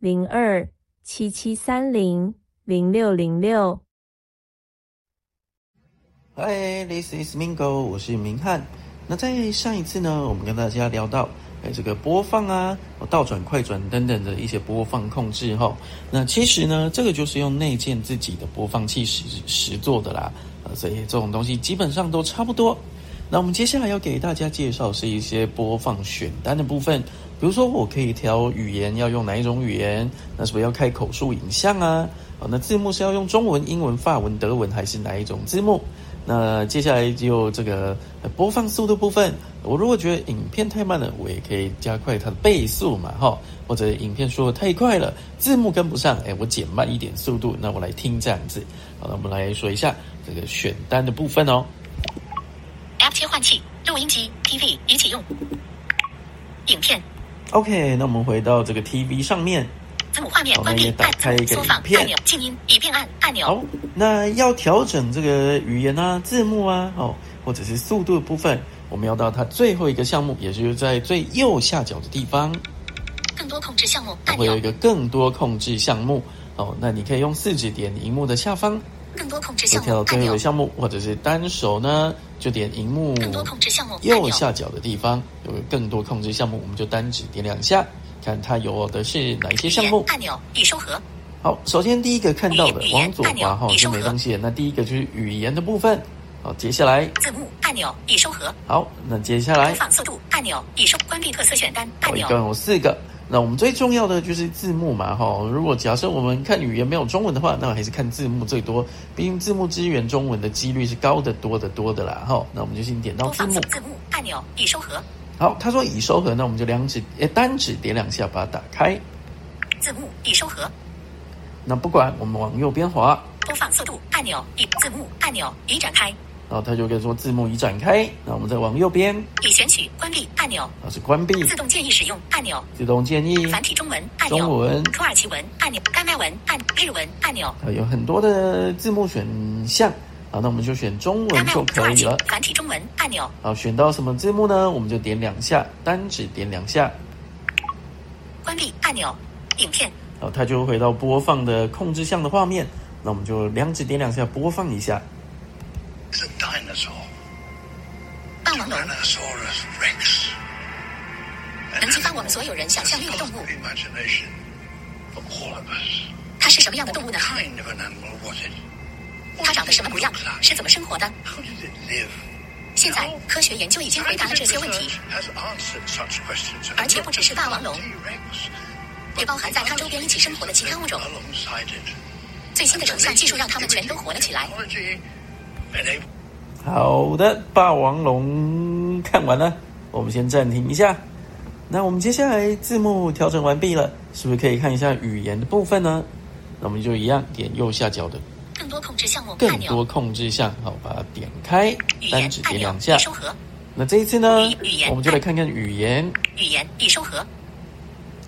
零二七七三零零六零六。Hi, this is Mingo，我是明翰。那在上一次呢，我们跟大家聊到，哎，这个播放啊、倒转、快转等等的一些播放控制哈。那其实呢，这个就是用内建自己的播放器实实做的啦。啊，所以这种东西基本上都差不多。那我们接下来要给大家介绍是一些播放选单的部分。比如说，我可以调语言要用哪一种语言？那是不是要开口述影像啊？哦，那字幕是要用中文、英文、法文、德文还是哪一种字幕？那接下来就这个播放速度部分。我如果觉得影片太慢了，我也可以加快它的倍速嘛，哈。或者影片说的太快了，字幕跟不上，哎，我减慢一点速度，那我来听这样子。好，那我们来说一下这个选单的部分哦。App 切换器、录音机、TV 一起用。影片。OK，那我们回到这个 TV 上面，字母画面关闭，打开一个影片。按钮，静音，以便按按钮。好，那要调整这个语言啊、字幕啊，哦，或者是速度的部分，我们要到它最后一个项目，也就是在最右下角的地方，更多控制项目会有一个更多控制项目。哦，那你可以用四指点荧幕的下方，更多控制项目跳到最后一个项目，或者是单手呢？就点荧幕右下角的地方有个更多控制项目，我们就单指点两下，看它有的是哪一些项目。按钮已收合。好，首先第一个看到的往左滑哈就没东西。那第一个就是语言的部分。好，接下来字幕按钮已收合。好，那接下来播放速度按钮已收关闭特色选单按钮。一共有四个。那我们最重要的就是字幕嘛，哈。如果假设我们看语言没有中文的话，那还是看字幕最多。毕竟字幕支援中文的几率是高得多得多的啦，哈。那我们就先点到字幕。字幕按钮已收合。好，他说已收合，那我们就两指诶单指点两下把它打开。字幕已收合。那不管我们往右边滑。播放速度按钮已字幕按钮已展开。然后它就可以说字幕已展开，那我们再往右边，已选取关闭按钮，那是关闭，自动建议使用按钮，自动建议。繁体中文按钮，中文。土耳其文按钮，丹麦文按日文按钮，有很多的字幕选项，好，那我们就选中文就可以了，繁体中文按钮，好，选到什么字幕呢？我们就点两下，单指点两下，关闭按钮，影片，好，它就回到播放的控制项的画面，那我们就两指点两下播放一下。霸王龙，能激发我们所有人想象力的动物。它是什么样的动物呢？它长得什么模样？是怎么生活的？现在科学研究已经回答了这些问题，而且不只是霸王龙，也包含在它周边一起生活的其他物种。最新的成像技术让它们全都活了起来。好的，霸王龙看完了，我们先暂停一下。那我们接下来字幕调整完毕了，是不是可以看一下语言的部分呢？那我们就一样点右下角的更多控制项目，更多控制项，好，把它点开，单指点两下。那这一次呢，我们就来看看语言。语言已收合。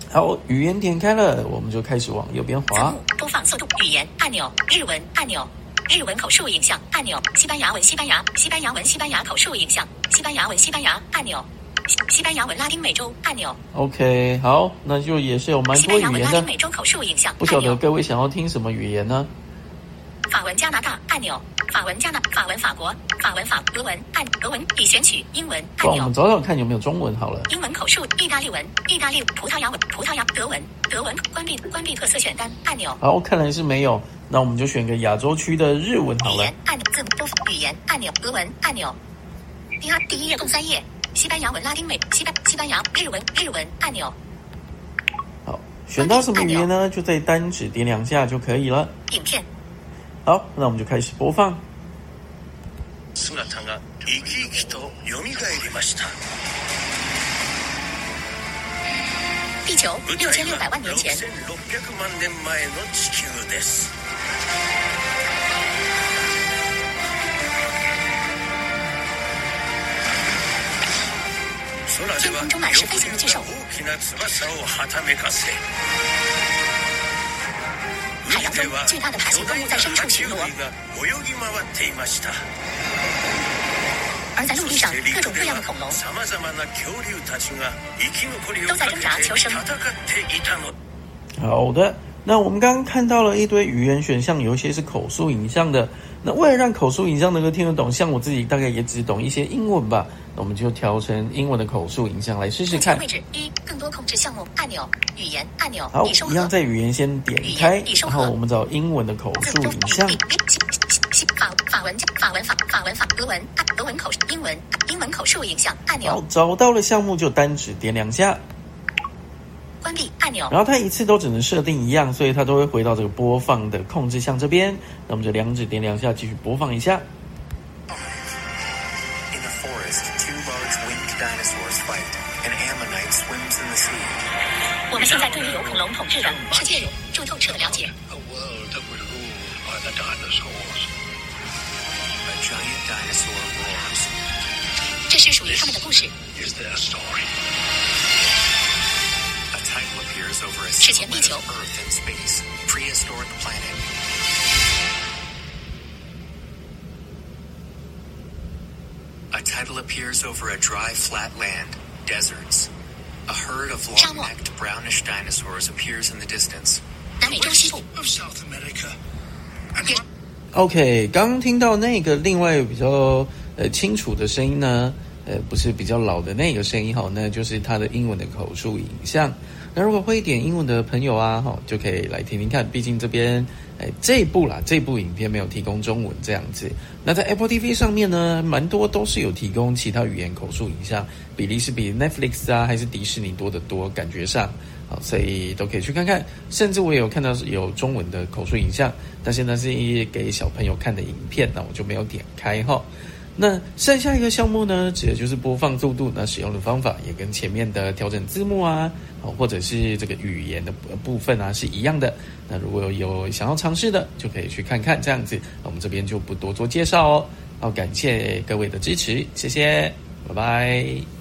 好，语言点开了，我们就开始往右边滑。播放速度，语言按钮，日文按钮。日文口述影像按钮，西班牙文西班牙，西班牙文西班牙口述影像，西班牙文西班牙按钮，西班牙文拉丁美洲按钮。OK，好，那就也是有蛮多语言的。拉丁美洲口述影像，不晓得各位想要听什么语言呢？法文加拿大按钮，法文加拿，法文法国，法文法俄文按俄文已选取英文按钮。我们找找看有没有中文好了。英文口述，意大利文，意大利葡萄牙文，葡萄牙德文，德文关闭关闭特色选单按钮。好，看来是没有。那我们就选个亚洲区的日文好了。按钮字母播放语言按钮俄文按钮。第二第一页共三页，西班牙文拉丁美西班西班牙日文日文按钮。好，选到什么语言呢？就在单指点两下就可以了。影片。好，那我们就开始播放。地球六千六百万年前。巨兽。海洋中巨大的爬行动物在深处巡逻，而在陆地上各种各样的恐龙都在挣扎求生。好的，那我们刚刚看到了一堆语言选项，有一些是口述影像的。那为了让口述影像能够听得懂，像我自己大概也只懂一些英文吧，那我们就调成英文的口述影像来试试看。位置一，更多控制项目按钮，语言按钮。好，一样在语言先点开，然后我们找英文的口述影像。法法文法文法法文法俄文俄文口英文英文口述影像按钮。好，找到了项目就单指点两下。关闭按钮。然后它一次都只能设定一样，所以它都会回到这个播放的控制项这边。那我们就两指点两下，继续播放一下。我们现在对于有恐龙统治的世界有住透彻的了解。这是属于他们的故事。史前地球。A title appears over a dry, flat land, deserts. A herd of long-necked brownish dinosaurs appears in the distance. 南美洲西部。OK，刚刚听到那个另外比较呃清楚的声音呢， 呃，不是比较老的那个声音哈，那就是它的英文的口述影像。那如果会一点英文的朋友啊，哈，就可以来听听看。毕竟这边，哎，这部啦，这部影片没有提供中文这样子。那在 Apple TV 上面呢，蛮多都是有提供其他语言口述影像，比例是比 Netflix 啊，还是迪士尼多得多，感觉上，好，所以都可以去看看。甚至我有看到有中文的口述影像，但是那是给小朋友看的影片，那我就没有点开哈。那剩下一个项目呢，指的就是播放速度。那使用的方法也跟前面的调整字幕啊，或者是这个语言的部分啊是一样的。那如果有想要尝试的，就可以去看看这样子。我们这边就不多做介绍哦。好，感谢各位的支持，谢谢，拜拜。